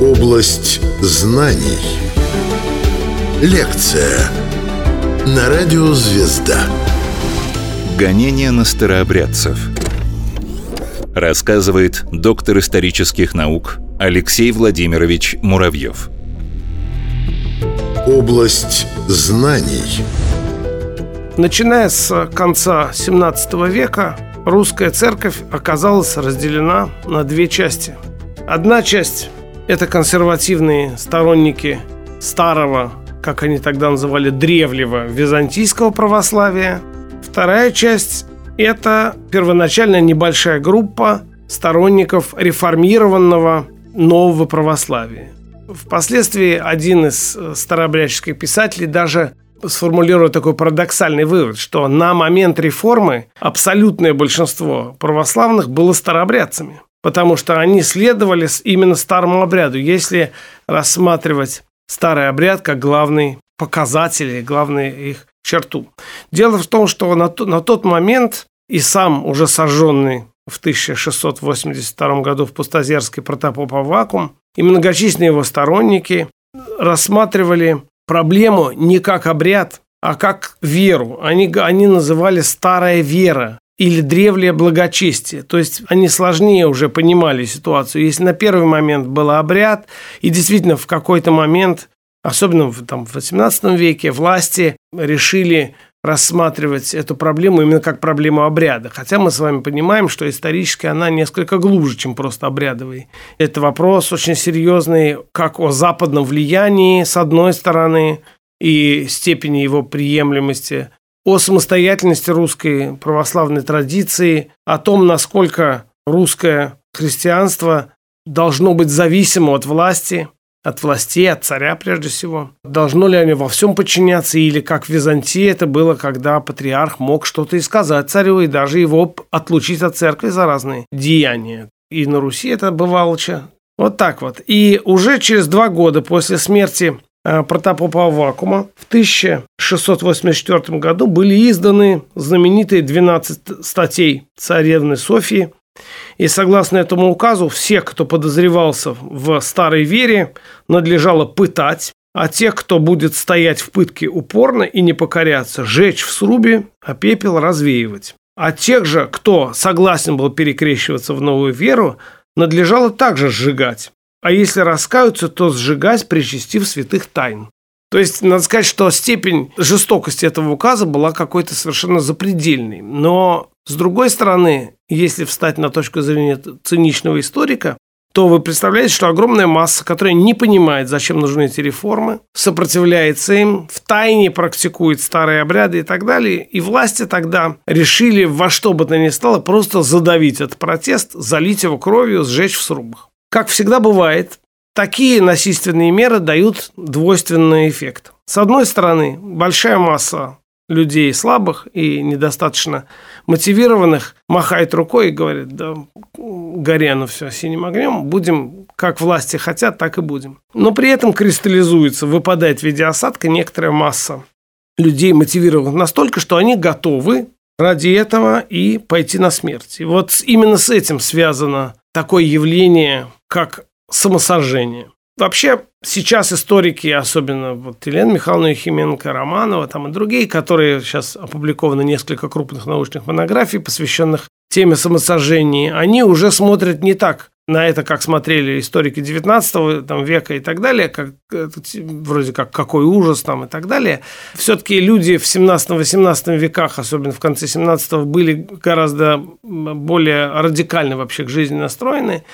Область знаний. Лекция на радио «Звезда». Гонение на старообрядцев. Рассказывает доктор исторических наук Алексей Владимирович Муравьев. Область знаний. Начиная с конца 17 века русская церковь оказалась разделена на две части. Одна часть – это консервативные сторонники старого, как они тогда называли, древнего византийского православия. Вторая часть – это первоначально небольшая группа сторонников реформированного нового православия. Впоследствии один из старообрядческих писателей даже сформулирую такой парадоксальный вывод, что на момент реформы абсолютное большинство православных было старообрядцами, потому что они следовали именно старому обряду. Если рассматривать старый обряд как главный показатель и главный их черту. Дело в том, что на, на тот момент и сам уже сожженный в 1682 году в Пустозерске протопоп Авакум и многочисленные его сторонники рассматривали проблему не как обряд, а как веру. Они, они называли старая вера или древнее благочестие. То есть они сложнее уже понимали ситуацию. Если на первый момент был обряд, и действительно в какой-то момент, особенно в, там, в 18 веке, власти решили рассматривать эту проблему именно как проблему обряда. Хотя мы с вами понимаем, что исторически она несколько глубже, чем просто обрядовый. Это вопрос очень серьезный как о западном влиянии, с одной стороны, и степени его приемлемости, о самостоятельности русской православной традиции, о том, насколько русское христианство должно быть зависимо от власти, от властей, от царя прежде всего. Должно ли они во всем подчиняться, или как в Византии это было, когда патриарх мог что-то и сказать царю, и даже его отлучить от церкви за разные деяния. И на Руси это бывало. Вот так вот. И уже через два года после смерти э, протопопа Вакума в 1684 году были изданы знаменитые 12 статей царевны Софии, и согласно этому указу, всех, кто подозревался в старой вере, надлежало пытать, а тех, кто будет стоять в пытке упорно и не покоряться, жечь в срубе, а пепел развеивать. А тех же, кто согласен был перекрещиваться в новую веру, надлежало также сжигать. А если раскаются, то сжигать, причастив святых тайн. То есть, надо сказать, что степень жестокости этого указа была какой-то совершенно запредельной. Но, с другой стороны, если встать на точку зрения циничного историка, то вы представляете, что огромная масса, которая не понимает, зачем нужны эти реформы, сопротивляется им, в тайне практикует старые обряды и так далее. И власти тогда решили во что бы то ни стало просто задавить этот протест, залить его кровью, сжечь в срубах. Как всегда бывает, такие насильственные меры дают двойственный эффект. С одной стороны, большая масса людей слабых и недостаточно мотивированных махает рукой и говорит, да, горе оно все синим огнем, будем как власти хотят, так и будем. Но при этом кристаллизуется, выпадает в виде осадка некоторая масса людей мотивированных настолько, что они готовы ради этого и пойти на смерть. И вот именно с этим связано такое явление, как самосожжение. Вообще, сейчас историки, особенно вот Елена Михайловна Ехименко, Романова там и другие, которые сейчас опубликованы несколько крупных научных монографий, посвященных теме самосожжения, они уже смотрят не так на это, как смотрели историки 19 там, века и так далее, как, вроде как какой ужас там и так далее. Все-таки люди в 17-18 веках, особенно в конце 17 были гораздо более радикально вообще к жизни настроены,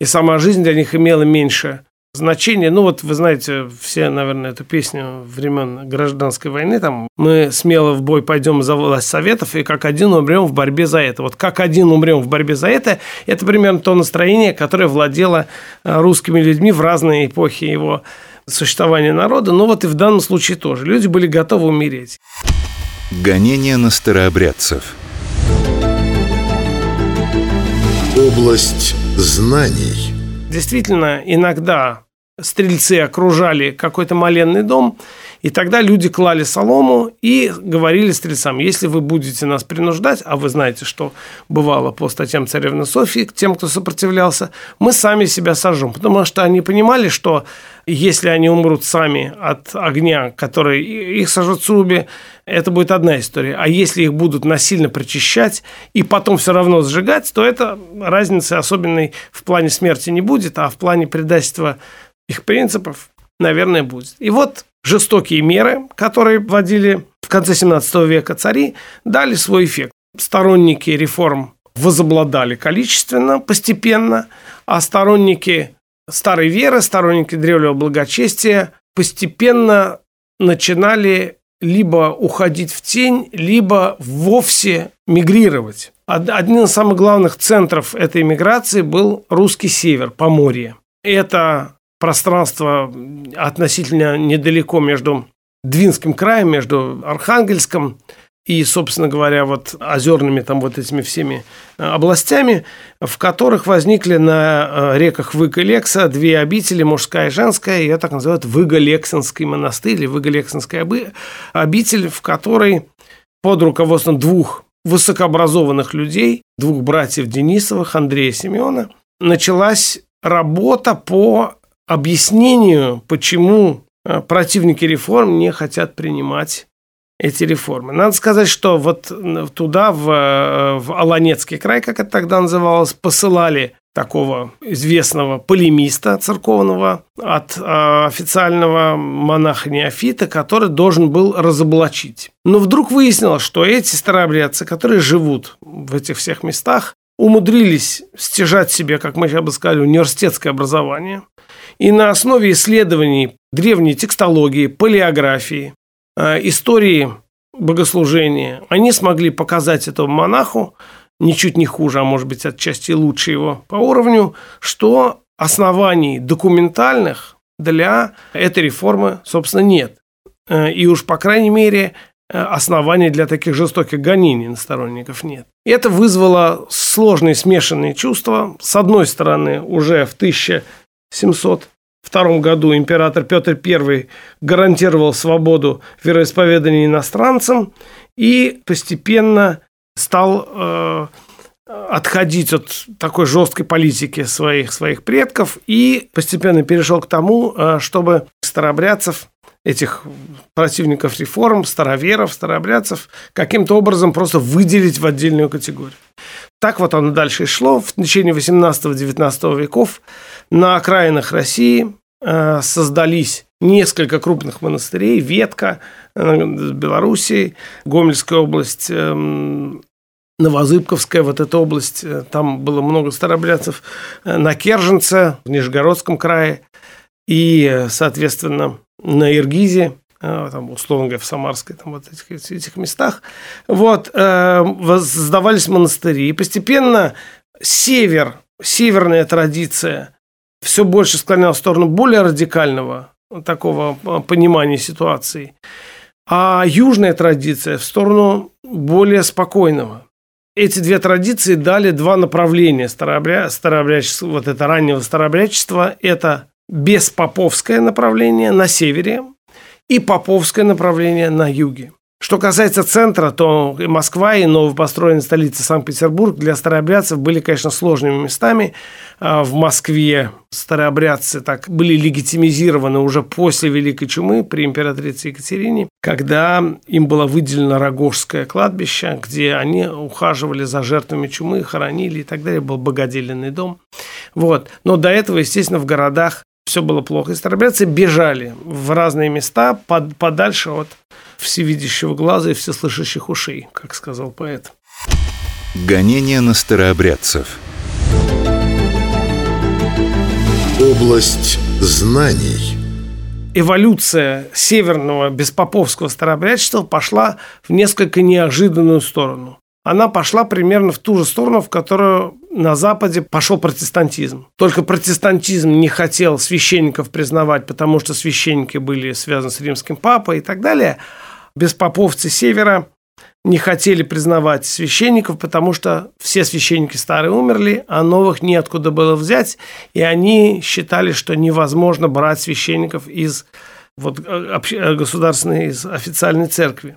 и сама жизнь для них имела меньше значение. Ну вот вы знаете все, наверное, эту песню времен гражданской войны. Там мы смело в бой пойдем за власть советов и как один умрем в борьбе за это. Вот как один умрем в борьбе за это, это примерно то настроение, которое владело э, русскими людьми в разные эпохи его существования народа. Ну вот и в данном случае тоже. Люди были готовы умереть. Гонение на старообрядцев. Область знаний. Действительно, иногда стрельцы окружали какой-то маленный дом, и тогда люди клали солому и говорили стрельцам, если вы будете нас принуждать, а вы знаете, что бывало по статьям царевны Софии, тем, кто сопротивлялся, мы сами себя сожжем. Потому что они понимали, что если они умрут сами от огня, который их сожжет в срубе, это будет одна история. А если их будут насильно прочищать и потом все равно сжигать, то это разницы особенной в плане смерти не будет, а в плане предательства их принципов, наверное, будет. И вот жестокие меры, которые вводили в конце 17 века цари, дали свой эффект. Сторонники реформ возобладали количественно, постепенно, а сторонники старой веры, сторонники древнего благочестия постепенно начинали либо уходить в тень, либо вовсе мигрировать. Одним из самых главных центров этой миграции был русский север, Поморье. Это пространство относительно недалеко между Двинским краем, между Архангельском и, собственно говоря, вот озерными там вот этими всеми э, областями, в которых возникли на э, реках Выга Лекса две обители, мужская и женская, ее так называют Выга-Лексинский монастырь или Выга-Лексинская обитель, в которой под руководством двух высокообразованных людей, двух братьев Денисовых, Андрея Семена, началась работа по объяснению, почему э, противники реформ не хотят принимать эти реформы. Надо сказать, что вот туда, в, э, в Аланецкий край, как это тогда называлось, посылали такого известного полемиста церковного от э, официального монаха Неофита, который должен был разоблачить. Но вдруг выяснилось, что эти старообрядцы, которые живут в этих всех местах, умудрились стяжать себе, как мы сейчас бы сказали, университетское образование – и на основе исследований древней текстологии, палеографии, э, истории богослужения, они смогли показать этому монаху, ничуть не хуже, а может быть отчасти лучше его по уровню, что оснований документальных для этой реформы, собственно, нет. Э, и уж, по крайней мере, э, оснований для таких жестоких гонений на сторонников нет. И это вызвало сложные смешанные чувства. С одной стороны, уже в 1000 702 году император Петр I гарантировал свободу вероисповедания иностранцам и постепенно стал э, отходить от такой жесткой политики своих, своих предков и постепенно перешел к тому, э, чтобы старообрядцев, этих противников реформ, староверов, старообрядцев, каким-то образом просто выделить в отдельную категорию. Так вот оно дальше и шло. В течение 18-19 веков на окраинах России э, создались несколько крупных монастырей. Ветка, э, Белоруссии, Гомельская область, эм, Новозыбковская, вот эта область, э, там было много старообрядцев, на Керженце, в Нижегородском крае, и, соответственно, на Иргизе, там, условно говоря, в Самарской, там, вот этих, этих местах, вот, создавались монастыри. И постепенно север, северная традиция все больше склонял в сторону более радикального такого а, понимания ситуации, а южная традиция в сторону более спокойного. Эти две традиции дали два направления старообря... старообрядчества, вот это раннего старообрядчества, это беспоповское направление на севере и поповское направление на юге. Что касается центра, то и Москва, и новопостроенная столица Санкт-Петербург для старообрядцев были, конечно, сложными местами. А в Москве старообрядцы так были легитимизированы уже после Великой Чумы при императрице Екатерине, когда им было выделено Рогожское кладбище, где они ухаживали за жертвами чумы, хоронили и так далее. Был богоделенный дом. Вот. Но до этого, естественно, в городах все было плохо. И старообрядцы бежали в разные места под, подальше от всевидящего глаза и всеслышащих ушей, как сказал поэт. Гонение на старообрядцев. Область знаний. Эволюция северного беспоповского старообрядчества пошла в несколько неожиданную сторону она пошла примерно в ту же сторону, в которую на Западе пошел протестантизм. Только протестантизм не хотел священников признавать, потому что священники были связаны с римским папой и так далее. Беспоповцы севера не хотели признавать священников, потому что все священники старые умерли, а новых неоткуда было взять, и они считали, что невозможно брать священников из вот, э, э, государственной, из официальной церкви.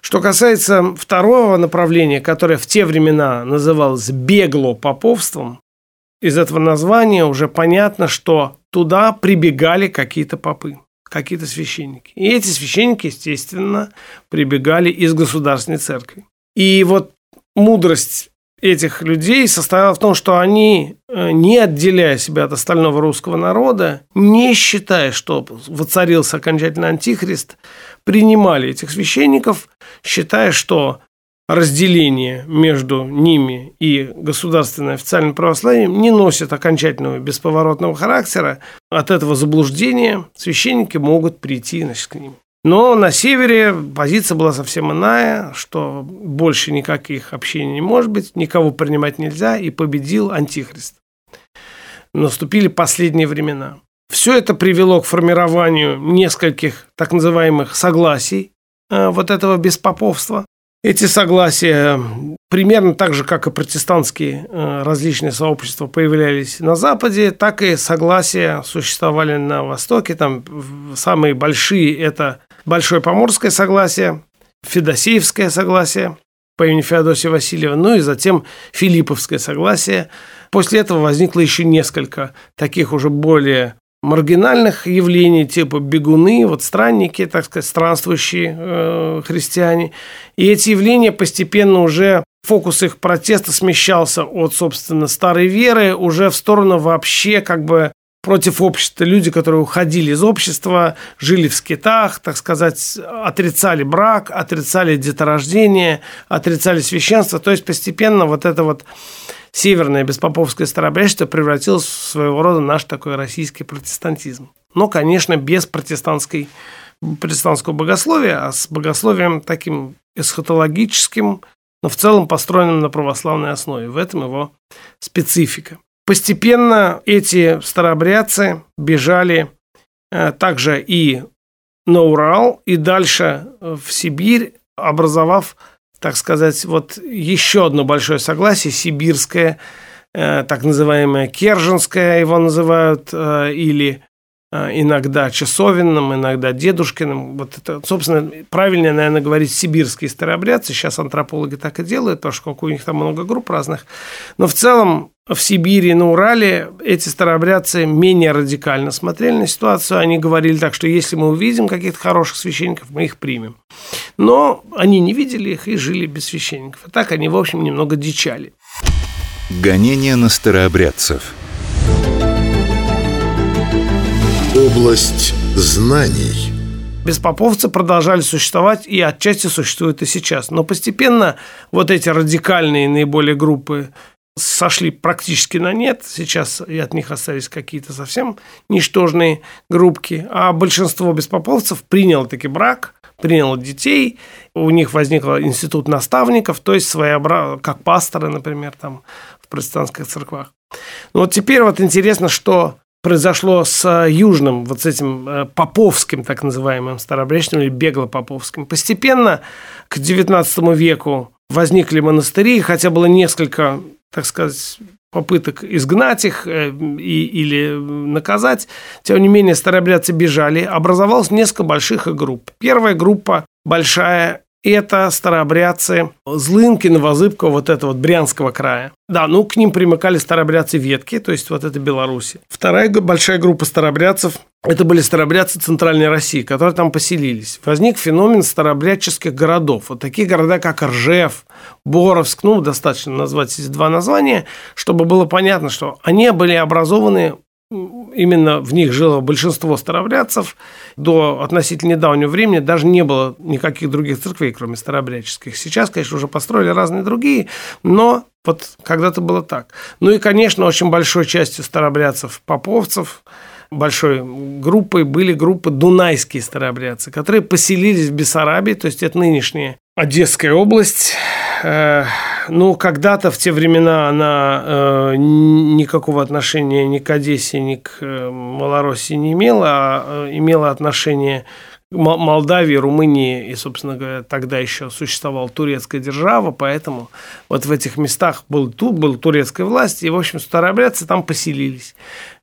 Что касается второго направления, которое в те времена называлось бегло поповством, из этого названия уже понятно, что туда прибегали какие-то попы, какие-то священники. И эти священники, естественно, прибегали из государственной церкви. И вот мудрость этих людей состояла в том, что они, э, не отделяя себя от остального русского народа, не считая, что воцарился окончательно антихрист, принимали этих священников, считая, что разделение между ними и государственным официальным православием не носит окончательного бесповоротного характера. От этого заблуждения священники могут прийти значит, к ним. Но на севере позиция была совсем иная, что больше никаких общений не может быть, никого принимать нельзя, и победил Антихрист. Наступили последние времена. Все это привело к формированию нескольких так называемых согласий э, вот этого беспоповства. Эти согласия примерно так же, как и протестантские э, различные сообщества появлялись на Западе, так и согласия существовали на Востоке. Там самые большие – это Большое Поморское согласие, Федосеевское согласие по имени Феодосия Васильева, ну и затем Филипповское согласие. После этого возникло еще несколько таких уже более маргинальных явлений, типа бегуны, вот странники, так сказать, странствующие э, христиане. И эти явления постепенно уже фокус их протеста смещался от, собственно, старой веры уже в сторону вообще как бы против общества, люди, которые уходили из общества, жили в скитах, так сказать, отрицали брак, отрицали деторождение, отрицали священство. То есть постепенно вот это вот северное беспоповское старобрячество превратилось в своего рода наш такой российский протестантизм. Но, конечно, без протестантской, протестантского богословия, а с богословием таким эсхатологическим, но в целом построенным на православной основе. В этом его специфика. Постепенно эти старообрядцы бежали э, также и на Урал, и дальше в Сибирь, образовав, так сказать, вот еще одно большое согласие, сибирское, э, так называемое Керженское его называют, э, или иногда Часовинным, иногда Дедушкиным. Вот это, собственно, правильнее, наверное, говорить сибирские старообрядцы. Сейчас антропологи так и делают, потому что у них там много групп разных. Но в целом в Сибири, на Урале эти старообрядцы менее радикально смотрели на ситуацию. Они говорили так, что если мы увидим каких-то хороших священников, мы их примем. Но они не видели их и жили без священников. А так они, в общем, немного дичали. Гонение на старообрядцев. Область знаний. Беспоповцы продолжали существовать и отчасти существуют и сейчас. Но постепенно вот эти радикальные наиболее группы сошли практически на нет. Сейчас и от них остались какие-то совсем ничтожные группки. А большинство беспоповцев приняло таки брак, приняло детей. У них возник институт наставников, то есть своеобразно, как пасторы, например, там в протестантских церквах. Но вот теперь вот интересно, что произошло с южным, вот с этим э, поповским, так называемым старообрядческим или бегло-поповским. Постепенно к XIX веку возникли монастыри, хотя было несколько так сказать, попыток изгнать их э, и, или наказать. Тем не менее, старообрядцы бежали. Образовалось несколько больших групп. Первая группа большая это старообрядцы Злынки, Новозыбкова, вот это вот Брянского края. Да, ну к ним примыкали старообрядцы Ветки, то есть вот это Беларуси. Вторая большая группа старообрядцев это были старообрядцы Центральной России, которые там поселились. Возник феномен старообрядческих городов. Вот такие города, как Ржев, Боровск, ну, достаточно назвать эти два названия, чтобы было понятно, что они были образованы именно в них жило большинство старообрядцев. До относительно недавнего времени даже не было никаких других церквей, кроме старообрядческих. Сейчас, конечно, уже построили разные другие, но вот когда-то было так. Ну и, конечно, очень большой частью старообрядцев поповцев большой группой были группы дунайские старообрядцы, которые поселились в Бессарабии, то есть это нынешняя Одесская область, э, ну, когда-то в те времена она э, никакого отношения ни к Одессе, ни к э, Малороссии не имела, а имела отношение Молдавии, Румынии. И, собственно говоря, тогда еще существовала турецкая держава, поэтому вот в этих местах был, тут была турецкая власть, и, в общем, старообрядцы там поселились.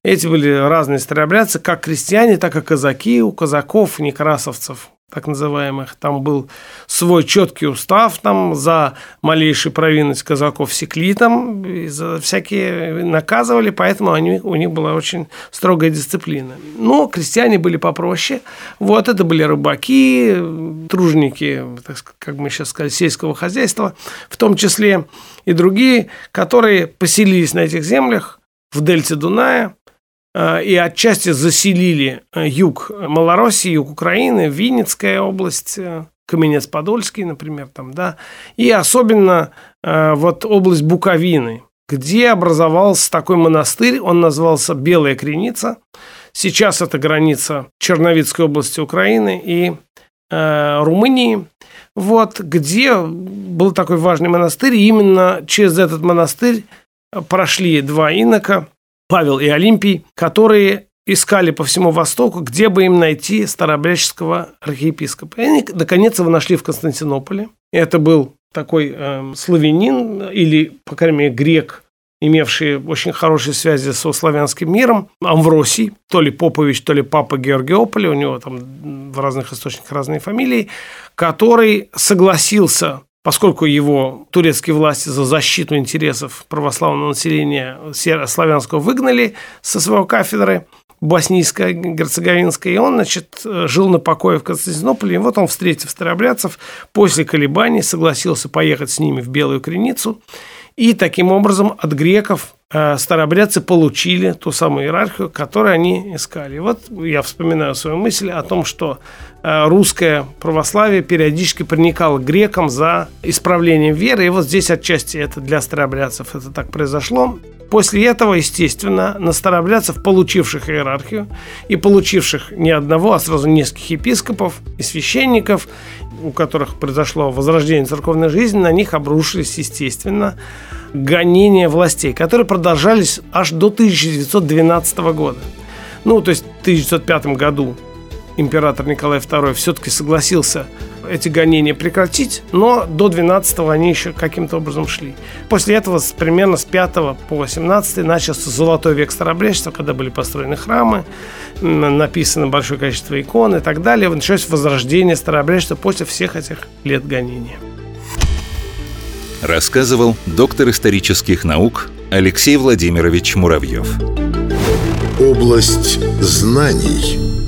Эти были разные старообрядцы, как крестьяне, так и казаки, у казаков, некрасовцев, так называемых. Там был свой четкий устав, там за малейшую провинность казаков секли там, и за всякие наказывали, поэтому они, у них была очень строгая дисциплина. Но крестьяне были попроще. Вот это были рыбаки, тружники, так, как мы сейчас сказали, сельского хозяйства, в том числе и другие, которые поселились на этих землях в дельте Дуная, и отчасти заселили э, юг Малороссии, юг Украины, Винницкая область, э, Каменец-Подольский, например, там, да, и особенно вот область Буковины, где образовался такой монастырь, он назывался Белая Креница. Сейчас это граница Черновицкой области Украины и э, Румынии. Вот, где был такой важный монастырь, и именно через этот монастырь прошли два инока, Павел и Олимпий, которые искали по всему Востоку, где бы им найти старообрядческого архиепископа. И они, наконец, его нашли в Константинополе. Это был такой э, славянин или, по крайней мере, грек, имевший очень хорошие связи со славянским миром, Амвросий, то ли Попович, то ли Папа Георгиополя, у него там в разных источниках разные фамилии, который согласился поскольку его турецкие власти за защиту интересов православного населения славянского выгнали со своего кафедры, боснийской, герцеговинской, и он, значит, жил на покое в Константинополе, и вот он, встретив старообрядцев, после колебаний согласился поехать с ними в Белую Креницу, и таким образом от греков э, старообрядцы получили ту самую иерархию, которую они искали. Вот я вспоминаю свою мысль о том, что э, русское православие периодически проникало к грекам за исправлением веры. И вот здесь отчасти это для старообрядцев это так произошло. После этого, естественно, на старообрядцев, получивших иерархию и получивших не одного, а сразу нескольких епископов и священников, у которых произошло возрождение церковной жизни, на них обрушились, естественно, гонения властей, которые продолжались аж до 1912 года. Ну, то есть в 1905 году император Николай II все-таки согласился эти гонения прекратить, но до 12-го они еще каким-то образом шли. После этого примерно с 5 по 18 начался золотой век старобрячества, когда были построены храмы, написано большое количество икон и так далее. Началось возрождение старообрядчества после всех этих лет гонения. Рассказывал доктор исторических наук Алексей Владимирович Муравьев. Область знаний –